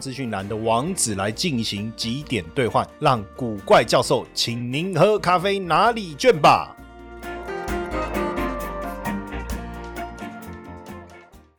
资讯栏的网址来进行几点兑换，让古怪教授请您喝咖啡拿礼券吧。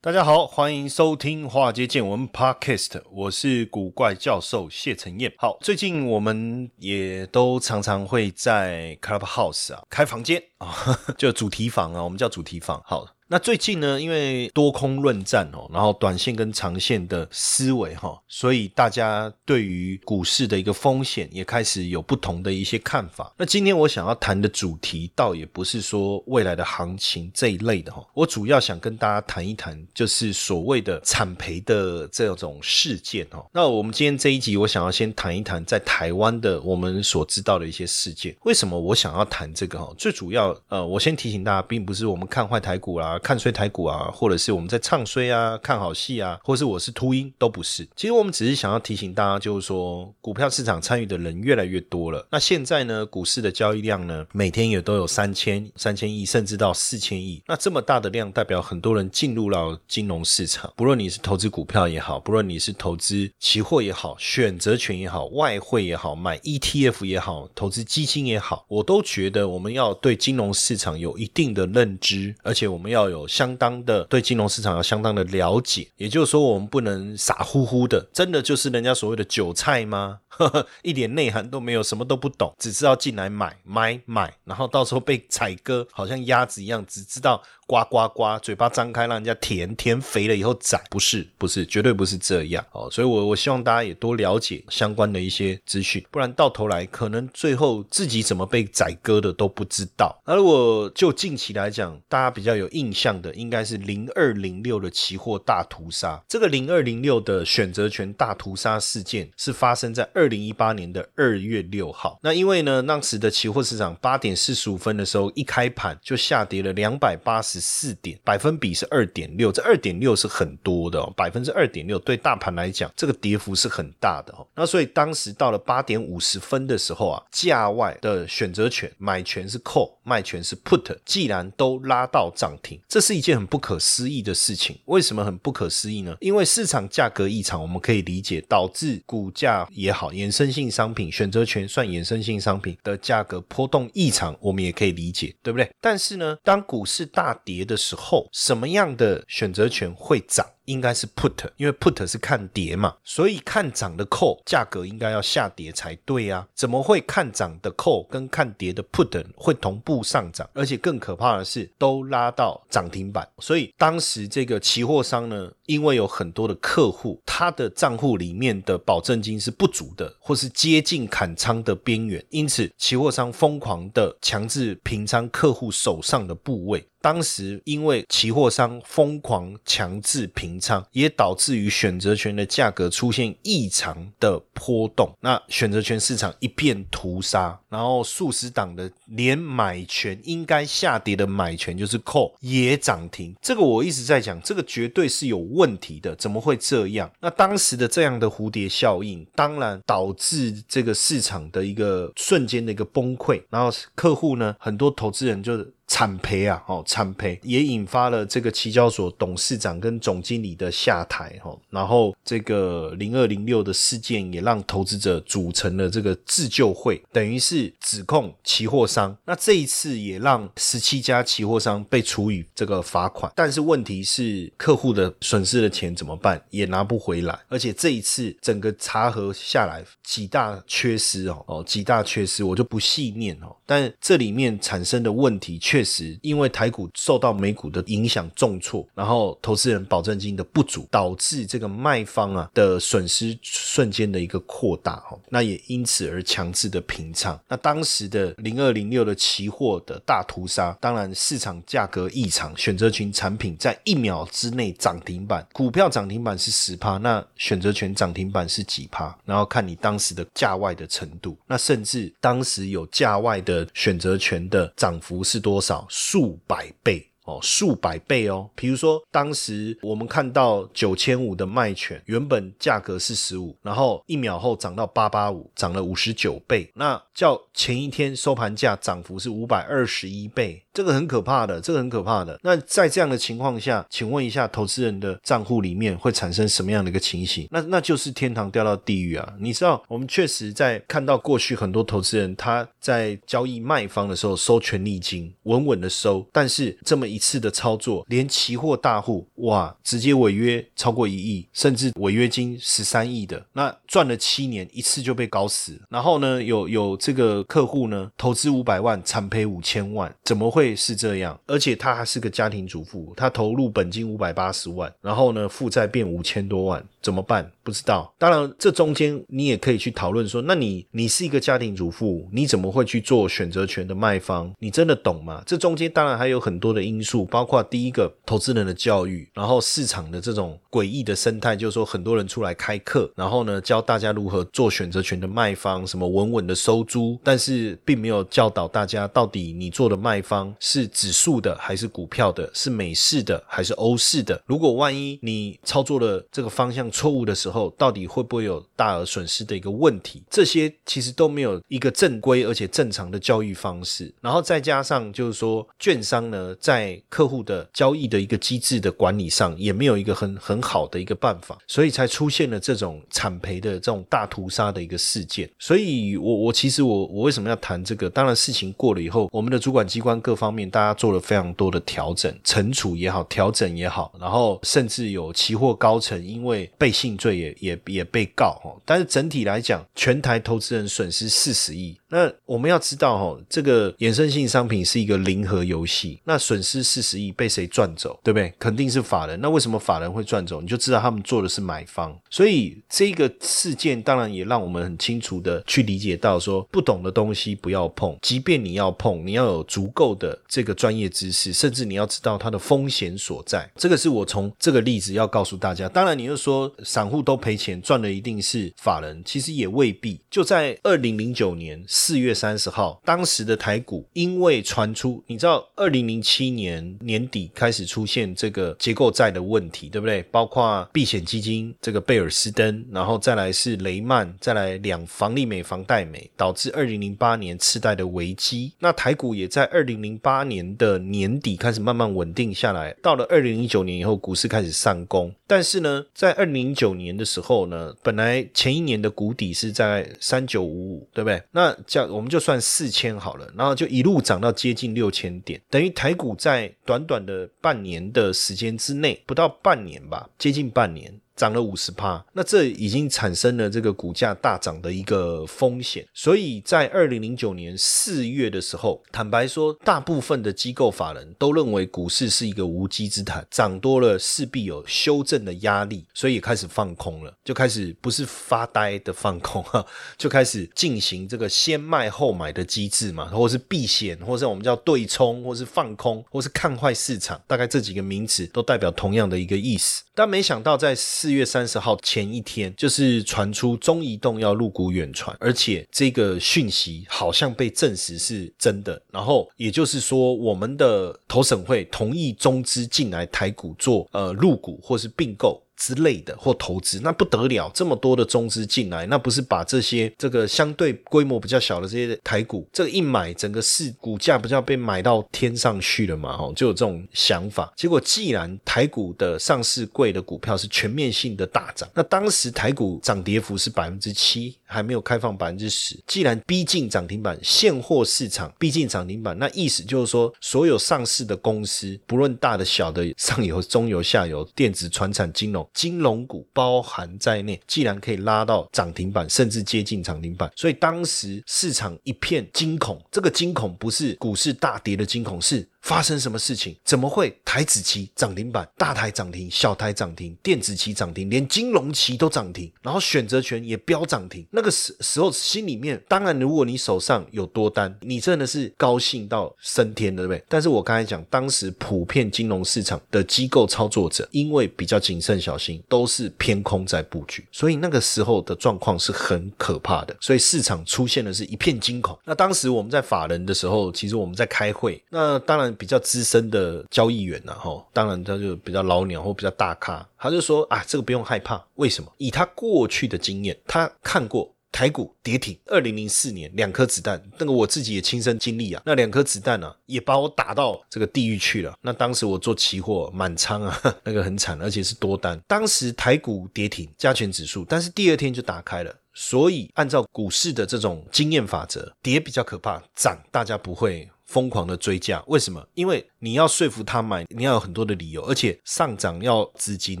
大家好，欢迎收听《华尔街见闻》Podcast，我是古怪教授谢承彦。好，最近我们也都常常会在 Clubhouse 啊开房间啊，就主题房啊，我们叫主题房。好。那最近呢，因为多空论战哦，然后短线跟长线的思维哈，所以大家对于股市的一个风险也开始有不同的一些看法。那今天我想要谈的主题，倒也不是说未来的行情这一类的哈，我主要想跟大家谈一谈，就是所谓的惨赔的这种事件哈。那我们今天这一集，我想要先谈一谈在台湾的我们所知道的一些事件。为什么我想要谈这个哈？最主要呃，我先提醒大家，并不是我们看坏台股啦。看衰台股啊，或者是我们在唱衰啊，看好戏啊，或是我是秃鹰，都不是。其实我们只是想要提醒大家，就是说股票市场参与的人越来越多了。那现在呢，股市的交易量呢，每天也都有三千、三千亿，甚至到四千亿。那这么大的量，代表很多人进入了金融市场。不论你是投资股票也好，不论你是投资期货也好，选择权也好，外汇也好，买 ETF 也好，投资基金也好，我都觉得我们要对金融市场有一定的认知，而且我们要。要有相当的对金融市场要相当的了解，也就是说，我们不能傻乎乎的，真的就是人家所谓的韭菜吗？一点内涵都没有，什么都不懂，只知道进来买买买，然后到时候被宰割，好像鸭子一样，只知道呱呱呱，嘴巴张开让人家填，填肥了以后宰，不是不是，绝对不是这样哦。所以，我我希望大家也多了解相关的一些资讯，不然到头来可能最后自己怎么被宰割的都不知道。而我就近期来讲，大家比较有印象的，应该是零二零六的期货大屠杀。这个零二零六的选择权大屠杀事件是发生在二。二零一八年的二月六号，那因为呢，当时的期货市场八点四十五分的时候一开盘就下跌了两百八十四点，百分比是二点六，这二点六是很多的哦，百分之二点六对大盘来讲，这个跌幅是很大的哦。那所以当时到了八点五十分的时候啊，价外的选择权买权是 call，卖权是 put，既然都拉到涨停，这是一件很不可思议的事情。为什么很不可思议呢？因为市场价格异常，我们可以理解导致股价也好。衍生性商品选择权算衍生性商品的价格波动异常，我们也可以理解，对不对？但是呢，当股市大跌的时候，什么样的选择权会涨？应该是 put，因为 put 是看跌嘛，所以看涨的 call 价格应该要下跌才对啊，怎么会看涨的 call 跟看跌的 put 会同步上涨？而且更可怕的是，都拉到涨停板。所以当时这个期货商呢，因为有很多的客户，他的账户里面的保证金是不足的，或是接近砍仓的边缘，因此期货商疯狂的强制平仓客户手上的部位。当时因为期货商疯狂强制平仓，也导致于选择权的价格出现异常的波动，那选择权市场一片屠杀，然后数十档的连买权应该下跌的买权就是 call 也涨停，这个我一直在讲，这个绝对是有问题的，怎么会这样？那当时的这样的蝴蝶效应，当然导致这个市场的一个瞬间的一个崩溃，然后客户呢，很多投资人就。惨赔啊！哦，惨赔也引发了这个期交所董事长跟总经理的下台哈。然后这个零二零六的事件也让投资者组成了这个自救会，等于是指控期货商。那这一次也让十七家期货商被处以这个罚款。但是问题是，客户的损失的钱怎么办？也拿不回来。而且这一次整个查核下来，几大缺失哦哦，几大缺失，我就不细念哦。但这里面产生的问题。确确实因为台股受到美股的影响重挫，然后投资人保证金的不足，导致这个卖方啊的损失瞬间的一个扩大哈，那也因此而强制的平仓。那当时的零二零六的期货的大屠杀，当然市场价格异常，选择权产品在一秒之内涨停板，股票涨停板是十趴，那选择权涨停板是几趴？然后看你当时的价外的程度，那甚至当时有价外的选择权的涨幅是多少？数百倍。哦，数百倍哦。比如说，当时我们看到九千五的卖权，原本价格是十五，然后一秒后涨到八八五，涨了五十九倍。那叫前一天收盘价涨幅是五百二十一倍。这个很可怕的，这个很可怕的。那在这样的情况下，请问一下，投资人的账户里面会产生什么样的一个情形？那那就是天堂掉到地狱啊！你知道，我们确实在看到过去很多投资人他在交易卖方的时候收权利金，稳稳的收，但是这么一次的操作，连期货大户哇，直接违约超过一亿，甚至违约金十三亿的，那赚了七年一次就被搞死。然后呢，有有这个客户呢，投资五百万，惨赔五千万，怎么会？会是这样，而且他还是个家庭主妇，他投入本金五百八十万，然后呢负债变五千多万，怎么办？不知道。当然，这中间你也可以去讨论说，那你你是一个家庭主妇，你怎么会去做选择权的卖方？你真的懂吗？这中间当然还有很多的因素，包括第一个投资人的教育，然后市场的这种诡异的生态，就是说很多人出来开课，然后呢教大家如何做选择权的卖方，什么稳稳的收租，但是并没有教导大家到底你做的卖方。是指数的还是股票的？是美式的还是欧式的？如果万一你操作了这个方向错误的时候，后到底会不会有大额损失的一个问题？这些其实都没有一个正规而且正常的教育方式。然后再加上就是说，券商呢在客户的交易的一个机制的管理上也没有一个很很好的一个办法，所以才出现了这种惨赔的这种大屠杀的一个事件。所以我我其实我我为什么要谈这个？当然事情过了以后，我们的主管机关各方。面，大家做了非常多的调整、惩处也好，调整也好，然后甚至有期货高层因为被信罪也也也被告哦。但是整体来讲，全台投资人损失四十亿。那我们要知道哈，这个衍生性商品是一个零和游戏，那损失四十亿被谁赚走，对不对？肯定是法人。那为什么法人会赚走？你就知道他们做的是买方。所以这个事件当然也让我们很清楚的去理解到，说不懂的东西不要碰，即便你要碰，你要有足够的。这个专业知识，甚至你要知道它的风险所在。这个是我从这个例子要告诉大家。当然，你又说散户都赔钱，赚的一定是法人，其实也未必。就在二零零九年四月三十号，当时的台股因为传出，你知道，二零零七年年底开始出现这个结构债的问题，对不对？包括避险基金这个贝尔斯登，然后再来是雷曼，再来两房利美、房贷美，导致二零零八年次贷的危机。那台股也在二零零八年的年底开始慢慢稳定下来，到了二零零九年以后，股市开始上攻。但是呢，在二零零九年的时候呢，本来前一年的谷底是在三九五五，对不对？那这样我们就算四千好了，然后就一路涨到接近六千点，等于台股在短短的半年的时间之内，不到半年吧，接近半年。涨了五十趴，那这已经产生了这个股价大涨的一个风险。所以在二零零九年四月的时候，坦白说，大部分的机构法人都认为股市是一个无稽之谈，涨多了势必有修正的压力，所以开始放空了，就开始不是发呆的放空哈，就开始进行这个先卖后买的机制嘛，或是避险，或是我们叫对冲，或是放空，或是看坏市场，大概这几个名词都代表同样的一个意思。但没想到在四月三十号前一天，就是传出中移动要入股远传，而且这个讯息好像被证实是真的。然后也就是说，我们的投审会同意中资进来台股做呃入股或是并购。之类的或投资，那不得了，这么多的中资进来，那不是把这些这个相对规模比较小的这些台股，这个一买，整个市股价不就要被买到天上去了嘛？哦，就有这种想法。结果既然台股的上市贵的股票是全面性的大涨，那当时台股涨跌幅是百分之七，还没有开放百分之十。既然逼近涨停板，现货市场逼近涨停板，那意思就是说，所有上市的公司，不论大的小的，上游、中游、下游、电子、船产、金融。金融股包含在内，既然可以拉到涨停板，甚至接近涨停板，所以当时市场一片惊恐。这个惊恐不是股市大跌的惊恐，是。发生什么事情？怎么会台子期涨停板，大台涨停，小台涨停，电子期涨停，连金融期都涨停，然后选择权也飙涨停。那个时时候心里面，当然如果你手上有多单，你真的是高兴到升天的，对不对？但是我刚才讲，当时普遍金融市场的机构操作者，因为比较谨慎小心，都是偏空在布局，所以那个时候的状况是很可怕的。所以市场出现的是一片惊恐。那当时我们在法人的时候，其实我们在开会，那当然。比较资深的交易员呐，哈，当然他就比较老鸟或比较大咖，他就说啊，这个不用害怕，为什么？以他过去的经验，他看过台股跌停，二零零四年两颗子弹，那个我自己也亲身经历啊，那两颗子弹呢，也把我打到这个地狱去了。那当时我做期货满仓啊，那个很惨，而且是多单。当时台股跌停，加权指数，但是第二天就打开了。所以按照股市的这种经验法则，跌比较可怕，涨大家不会。疯狂的追价，为什么？因为你要说服他买，你要有很多的理由，而且上涨要资金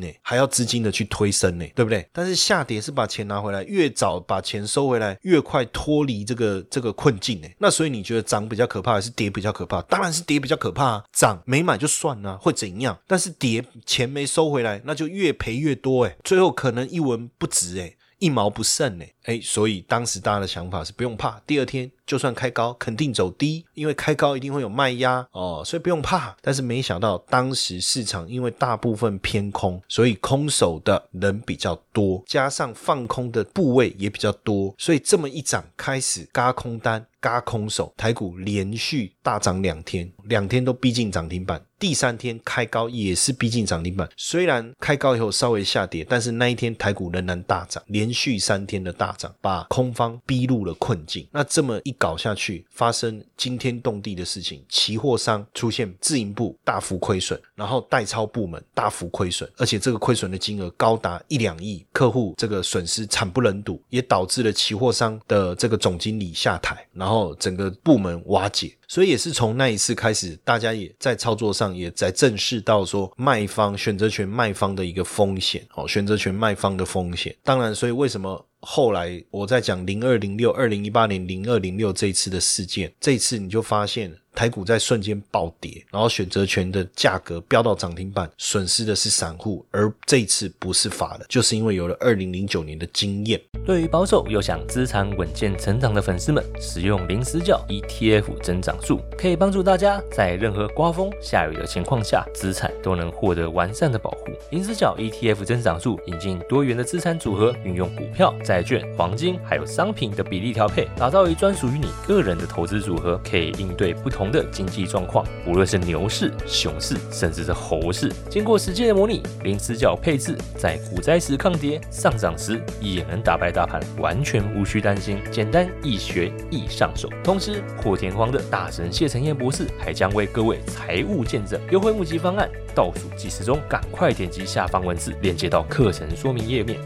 呢，还要资金的去推升呢，对不对？但是下跌是把钱拿回来，越早把钱收回来，越快脱离这个这个困境呢。那所以你觉得涨比较可怕，还是跌比较可怕？当然是跌比较可怕，啊涨没买就算了，会怎样？但是跌钱没收回来，那就越赔越多哎，最后可能一文不值哎，一毛不剩呢。哎，所以当时大家的想法是不用怕，第二天就算开高，肯定走低，因为开高一定会有卖压哦，所以不用怕。但是没想到当时市场因为大部分偏空，所以空手的人比较多，加上放空的部位也比较多，所以这么一涨，开始嘎空单、嘎空手，台股连续大涨两天，两天都逼近涨停板，第三天开高也是逼近涨停板。虽然开高以后稍微下跌，但是那一天台股仍然大涨，连续三天的大涨。把空方逼入了困境，那这么一搞下去，发生惊天动地的事情，期货商出现自营部大幅亏损，然后代操部门大幅亏损，而且这个亏损的金额高达一两亿，客户这个损失惨不忍睹，也导致了期货商的这个总经理下台，然后整个部门瓦解。所以也是从那一次开始，大家也在操作上也在正视到说卖方选择权卖方的一个风险哦，选择权卖方的风险。当然，所以为什么后来我在讲零二零六二零一八年零二零六这一次的事件，这一次你就发现。台股在瞬间暴跌，然后选择权的价格飙到涨停板，损失的是散户，而这次不是法人，就是因为有了二零零九年的经验。对于保守又想资产稳健成长的粉丝们，使用零死角 ETF 增长术，可以帮助大家在任何刮风下雨的情况下，资产都能获得完善的保护。零死角 ETF 增长术引进多元的资产组合，运用股票、债券、黄金还有商品的比例调配，打造一专属于你个人的投资组合，可以应对不同。的经济状况，无论是牛市、熊市，甚至是猴市，经过实际的模拟，零死角配置，在股灾时抗跌，上涨时也能打败大盘，完全无需担心，简单易学易上手。同时，破天荒的大神谢承彦博士还将为各位财务见证优惠募集方案，倒数计时中，赶快点击下方文字链接到课程说明页面。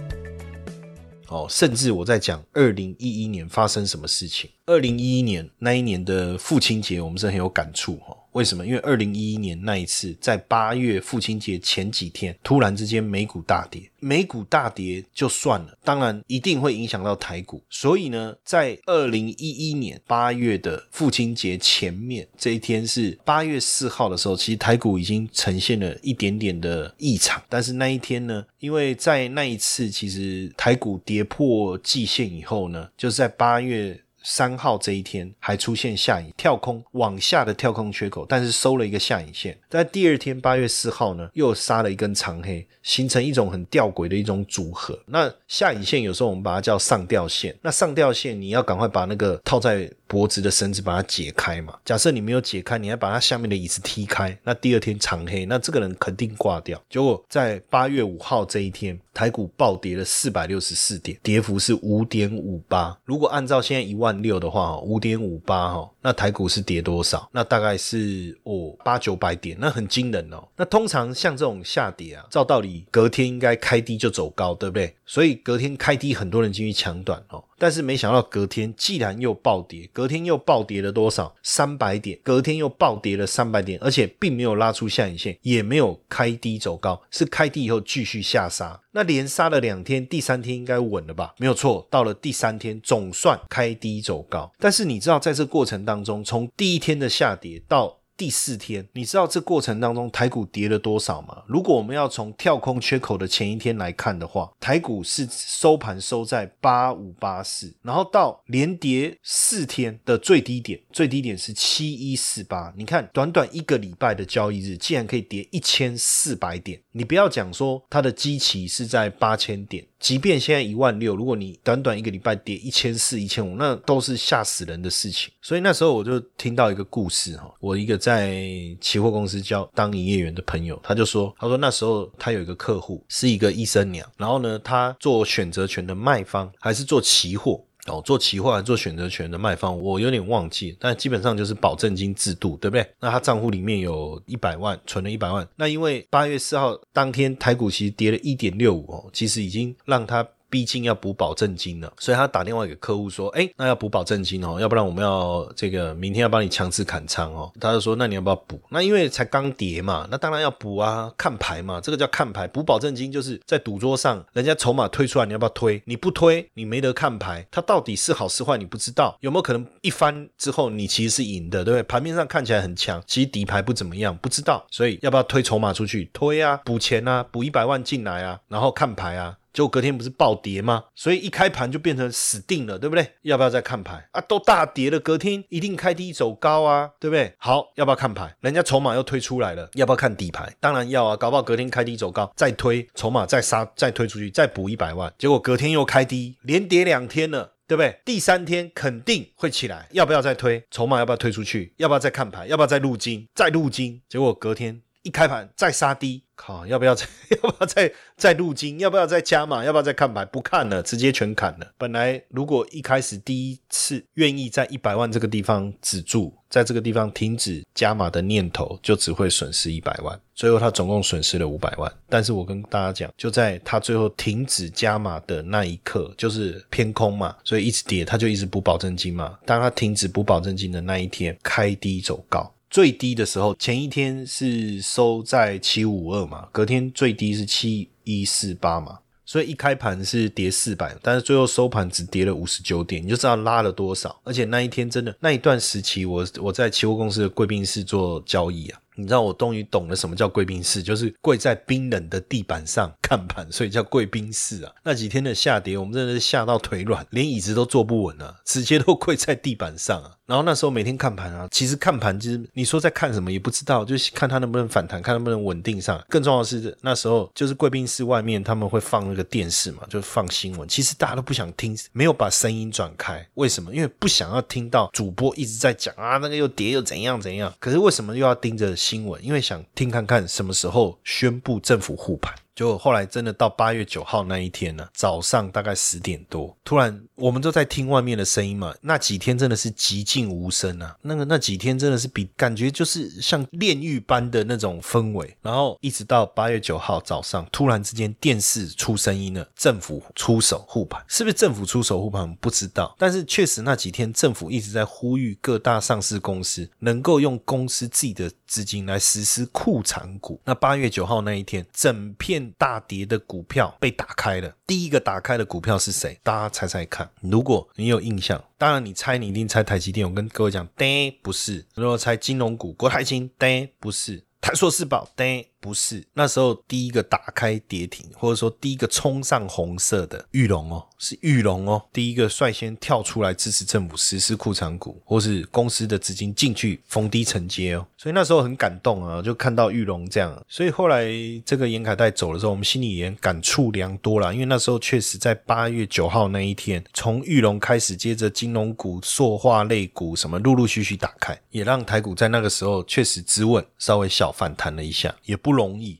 哦，甚至我在讲二零一一年发生什么事情。二零一一年那一年的父亲节，我们是很有感触哈。为什么？因为二零一一年那一次，在八月父亲节前几天，突然之间美股大跌，美股大跌就算了，当然一定会影响到台股。所以呢，在二零一一年八月的父亲节前面这一天是八月四号的时候，其实台股已经呈现了一点点的异常。但是那一天呢，因为在那一次其实台股跌破季线以后呢，就是在八月。三号这一天还出现下影跳空往下的跳空缺口，但是收了一个下影线。在第二天八月四号呢，又杀了一根长黑，形成一种很吊诡的一种组合。那下影线有时候我们把它叫上吊线。那上吊线你要赶快把那个套在脖子的绳子把它解开嘛。假设你没有解开，你还把它下面的椅子踢开，那第二天长黑，那这个人肯定挂掉。结果在八月五号这一天，台股暴跌了四百六十四点，跌幅是五点五八。如果按照现在一万。六的话，五点五八哈，那台股是跌多少？那大概是哦八九百点，那很惊人哦。那通常像这种下跌啊，照道理隔天应该开低就走高，对不对？所以隔天开低，很多人进去抢短哦。但是没想到隔天既然又暴跌，隔天又暴跌了多少？三百点，隔天又暴跌了三百点，而且并没有拉出下影线，也没有开低走高，是开低以后继续下杀。那连杀了两天，第三天应该稳了吧？没有错，到了第三天总算开低走高。但是你知道，在这过程当中，从第一天的下跌到第四天，你知道这过程当中台股跌了多少吗？如果我们要从跳空缺口的前一天来看的话，台股是收盘收在八五八四，然后到连跌四天的最低点，最低点是七一四八。你看，短短一个礼拜的交易日，竟然可以跌一千四百点。你不要讲说它的基期是在八千点。即便现在一万六，如果你短短一个礼拜跌一千四、一千五，那都是吓死人的事情。所以那时候我就听到一个故事哈，我一个在期货公司教当营业员的朋友，他就说，他说那时候他有一个客户是一个医生娘，然后呢，他做选择权的卖方还是做期货。哦，做期货、做选择权的卖方，我有点忘记，但基本上就是保证金制度，对不对？那他账户里面有一百万，存了一百万。那因为八月四号当天台股其实跌了一点六五哦，其实已经让他。毕竟要补保证金了，所以他打电话给客户说：“哎，那要补保证金哦，要不然我们要这个明天要帮你强制砍仓哦。”他就说：“那你要不要补？那因为才刚跌嘛，那当然要补啊，看牌嘛，这个叫看牌。补保证金就是在赌桌上，人家筹码推出来，你要不要推？你不推，你没得看牌，它到底是好是坏，你不知道。有没有可能一翻之后你其实是赢的，对不对？盘面上看起来很强，其实底牌不怎么样，不知道。所以要不要推筹码出去？推啊，补钱啊，补一百万进来啊，然后看牌啊。”结果隔天不是暴跌吗？所以一开盘就变成死定了，对不对？要不要再看牌啊？都大跌了，隔天一定开低走高啊，对不对？好，要不要看牌？人家筹码又推出来了，要不要看底牌？当然要啊，搞不好隔天开低走高，再推筹码再杀，再推出去，再补一百万，结果隔天又开低，连跌两天了，对不对？第三天肯定会起来，要不要再推筹码？要不要推出去？要不要再看牌？要不要再入金？再入金？结果隔天。一开盘再杀低，靠！要不要再 要不要再再入金？要不要再加码？要不要再看牌？不看了，直接全砍了。本来如果一开始第一次愿意在一百万这个地方止住，在这个地方停止加码的念头，就只会损失一百万。最后他总共损失了五百万。但是我跟大家讲，就在他最后停止加码的那一刻，就是偏空嘛，所以一直跌，他就一直补保证金嘛。当他停止补保证金的那一天，开低走高。最低的时候，前一天是收在七五二嘛，隔天最低是七一四八嘛，所以一开盘是跌四百，但是最后收盘只跌了五十九点，你就知道拉了多少。而且那一天真的那一段时期，我我在期货公司的贵宾室做交易啊。你知道我终于懂了什么叫贵宾室，就是跪在冰冷的地板上看盘，所以叫贵宾室啊。那几天的下跌，我们真的是吓到腿软，连椅子都坐不稳了，直接都 跪在地板上啊。然后那时候每天看盘啊，其实看盘就是你说在看什么也不知道，就是看它能不能反弹，看能不能稳定上。更重要的是那时候就是贵宾室外面他们会放那个电视嘛，就放新闻。其实大家都不想听，没有把声音转开，为什么？因为不想要听到主播一直在讲啊，那个又跌又怎样怎样。可是为什么又要盯着？新闻，因为想听看看什么时候宣布政府护盘。就后来真的到八月九号那一天呢，早上大概十点多，突然我们都在听外面的声音嘛。那几天真的是寂静无声啊，那个那几天真的是比感觉就是像炼狱般的那种氛围。然后一直到八月九号早上，突然之间电视出声音了，政府出手护盘，是不是政府出手护盘？不知道，但是确实那几天政府一直在呼吁各大上市公司能够用公司自己的资金来实施库藏股。那八月九号那一天，整片。大跌的股票被打开了，第一个打开的股票是谁？大家猜猜看。如果你有印象，当然你猜你一定猜台积电。我跟各位讲，对，不是。如果猜金融股，国台金，对，不是。台硕四宝，对。不是那时候第一个打开跌停，或者说第一个冲上红色的玉龙哦，是玉龙哦，第一个率先跳出来支持政府实施库存股，或是公司的资金进去逢低承接哦，所以那时候很感动啊，就看到玉龙这样，所以后来这个严凯带走的时候，我们心里也感触良多了，因为那时候确实在八月九号那一天，从玉龙开始，接着金融股、塑化类股什么陆陆续续打开，也让台股在那个时候确实止稳，稍微小反弹了一下，也不。不容易。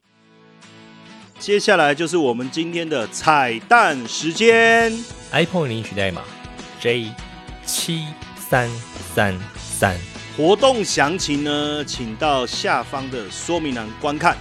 接下来就是我们今天的彩蛋时间，iPhone 领取代码 J 七三三三。活动详情呢，请到下方的说明栏观看。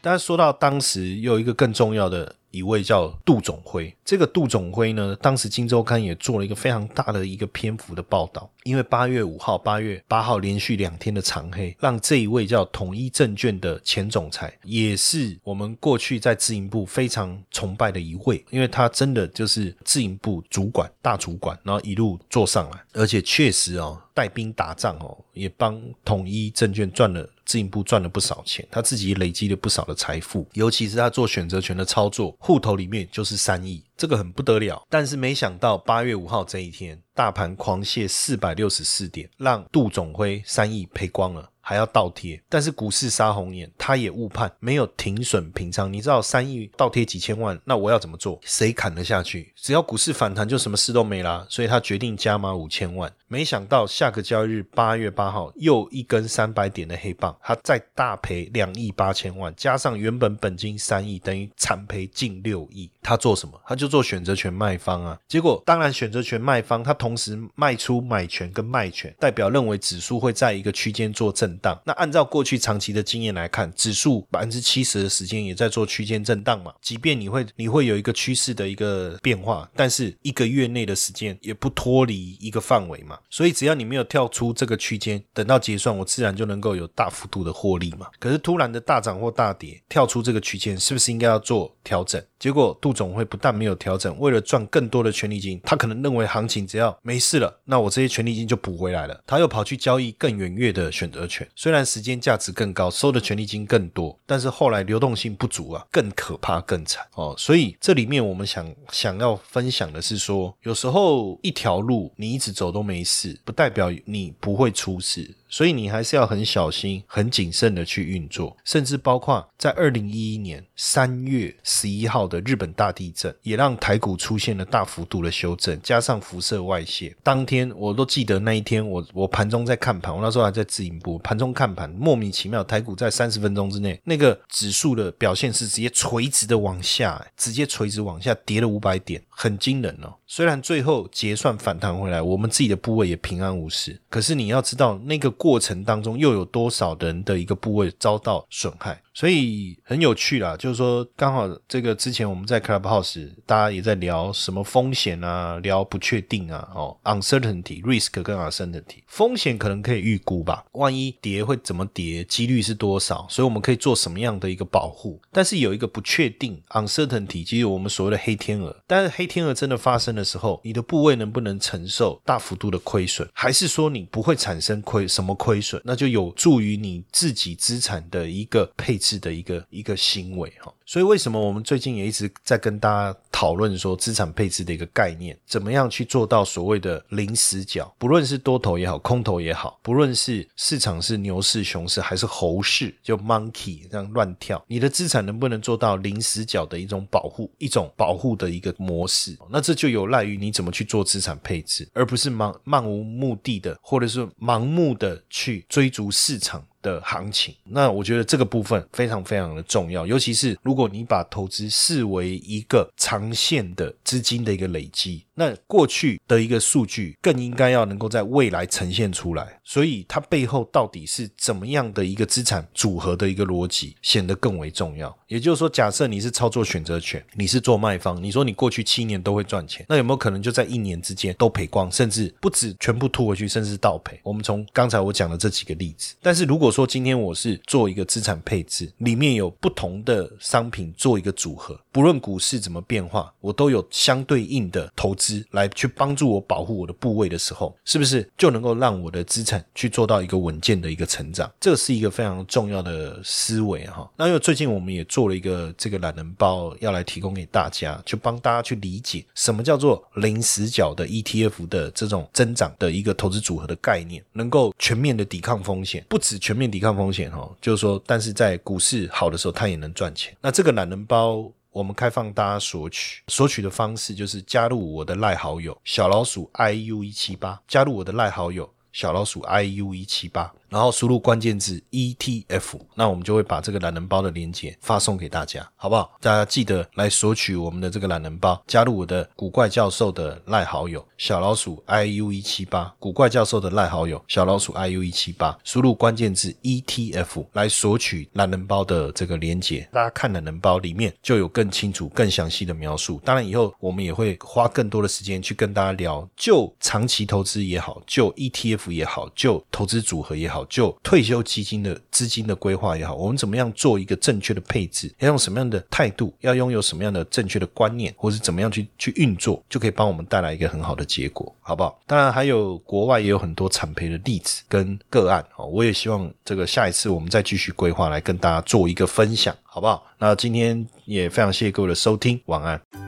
但是说到当时有一个更重要的。一位叫杜总辉。这个杜总辉呢，当时《金周刊》也做了一个非常大的一个篇幅的报道，因为八月五号、八月八号连续两天的长黑，让这一位叫统一证券的前总裁，也是我们过去在自营部非常崇拜的一位，因为他真的就是自营部主管、大主管，然后一路做上来，而且确实哦。带兵打仗哦，也帮统一证券赚了自营部赚了不少钱，他自己累积了不少的财富，尤其是他做选择权的操作，户头里面就是三亿，这个很不得了。但是没想到八月五号这一天，大盘狂泻四百六十四点，让杜总辉三亿赔光了。还要倒贴，但是股市杀红眼，他也误判，没有停损平仓。你知道三亿倒贴几千万，那我要怎么做？谁砍得下去？只要股市反弹，就什么事都没啦。所以他决定加码五千万。没想到下个交易日八月八号又一根三百点的黑棒，他再大赔两亿八千万，加上原本本金三亿，等于惨赔近六亿。他做什么？他就做选择权卖方啊。结果当然选择权卖方，他同同时卖出买权跟卖权，代表认为指数会在一个区间做震荡。那按照过去长期的经验来看，指数百分之七十的时间也在做区间震荡嘛。即便你会你会有一个趋势的一个变化，但是一个月内的时间也不脱离一个范围嘛。所以只要你没有跳出这个区间，等到结算，我自然就能够有大幅度的获利嘛。可是突然的大涨或大跌，跳出这个区间，是不是应该要做调整？结果杜总会不但没有调整，为了赚更多的权利金，他可能认为行情只要没事了，那我这些权利金就补回来了。他又跑去交易更远月的选择权，虽然时间价值更高，收的权利金更多，但是后来流动性不足啊，更可怕更惨哦。所以这里面我们想想要分享的是说，有时候一条路你一直走都没事。不代表你不会出事。所以你还是要很小心、很谨慎的去运作，甚至包括在二零一一年三月十一号的日本大地震，也让台股出现了大幅度的修正，加上辐射外泄。当天我都记得那一天，我我盘中在看盘，我那时候还在自营部，盘中看盘，莫名其妙，台股在三十分钟之内，那个指数的表现是直接垂直的往下，直接垂直往下跌了五百点，很惊人哦。虽然最后结算反弹回来，我们自己的部位也平安无事，可是你要知道那个。过程当中又有多少人的一个部位遭到损害？所以很有趣啦，就是说刚好这个之前我们在 Clubhouse，大家也在聊什么风险啊，聊不确定啊，哦，uncertainty risk 跟 uncertainty 风险可能可以预估吧，万一跌会怎么跌，几率是多少，所以我们可以做什么样的一个保护？但是有一个不确定 uncertainty，即我们所谓的黑天鹅。但是黑天鹅真的发生的时候，你的部位能不能承受大幅度的亏损，还是说你不会产生亏什么亏损？那就有助于你自己资产的一个配置。是的一个一个行为哈，所以为什么我们最近也一直在跟大家讨论说资产配置的一个概念，怎么样去做到所谓的零死角？不论是多头也好，空头也好，不论是市场是牛市、熊市还是猴市，就 monkey 这样乱跳，你的资产能不能做到零死角的一种保护，一种保护的一个模式？那这就有赖于你怎么去做资产配置，而不是盲漫无目的的，或者是盲目的去追逐市场。的行情，那我觉得这个部分非常非常的重要，尤其是如果你把投资视为一个长线的资金的一个累积。那过去的一个数据更应该要能够在未来呈现出来，所以它背后到底是怎么样的一个资产组合的一个逻辑，显得更为重要。也就是说，假设你是操作选择权，你是做卖方，你说你过去七年都会赚钱，那有没有可能就在一年之间都赔光，甚至不止全部吐回去，甚至倒赔？我们从刚才我讲的这几个例子，但是如果说今天我是做一个资产配置，里面有不同的商品做一个组合，不论股市怎么变化，我都有相对应的投资。来去帮助我保护我的部位的时候，是不是就能够让我的资产去做到一个稳健的一个成长？这是一个非常重要的思维哈。那因为最近我们也做了一个这个懒人包，要来提供给大家，去帮大家去理解什么叫做零死角的 ETF 的这种增长的一个投资组合的概念，能够全面的抵抗风险，不止全面抵抗风险哈，就是说，但是在股市好的时候，它也能赚钱。那这个懒人包。我们开放大家索取，索取的方式就是加入我的赖好友小老鼠 iu 一七八，加入我的赖好友小老鼠 iu 一七八。然后输入关键字 ETF，那我们就会把这个懒人包的链接发送给大家，好不好？大家记得来索取我们的这个懒人包，加入我的古怪教授的赖好友小老鼠 iu 一七八，古怪教授的赖好友小老鼠 iu 一七八，输入关键字 ETF 来索取懒人包的这个链接。大家看懒人包里面就有更清楚、更详细的描述。当然，以后我们也会花更多的时间去跟大家聊，就长期投资也好，就 ETF 也好，就投资组合也好，就退休基金的资金的规划也好，我们怎么样做一个正确的配置，要用什么样的态度，要拥有什么样的正确的观念，或是怎么样去去运作，就可以帮我们带来一个很好的结果，好不好？当然，还有国外也有很多产赔的例子跟个案哦，我也希望这个下一次我们再继续规划来跟大家做一个分享，好不好？那今天也非常谢谢各位的收听，晚安。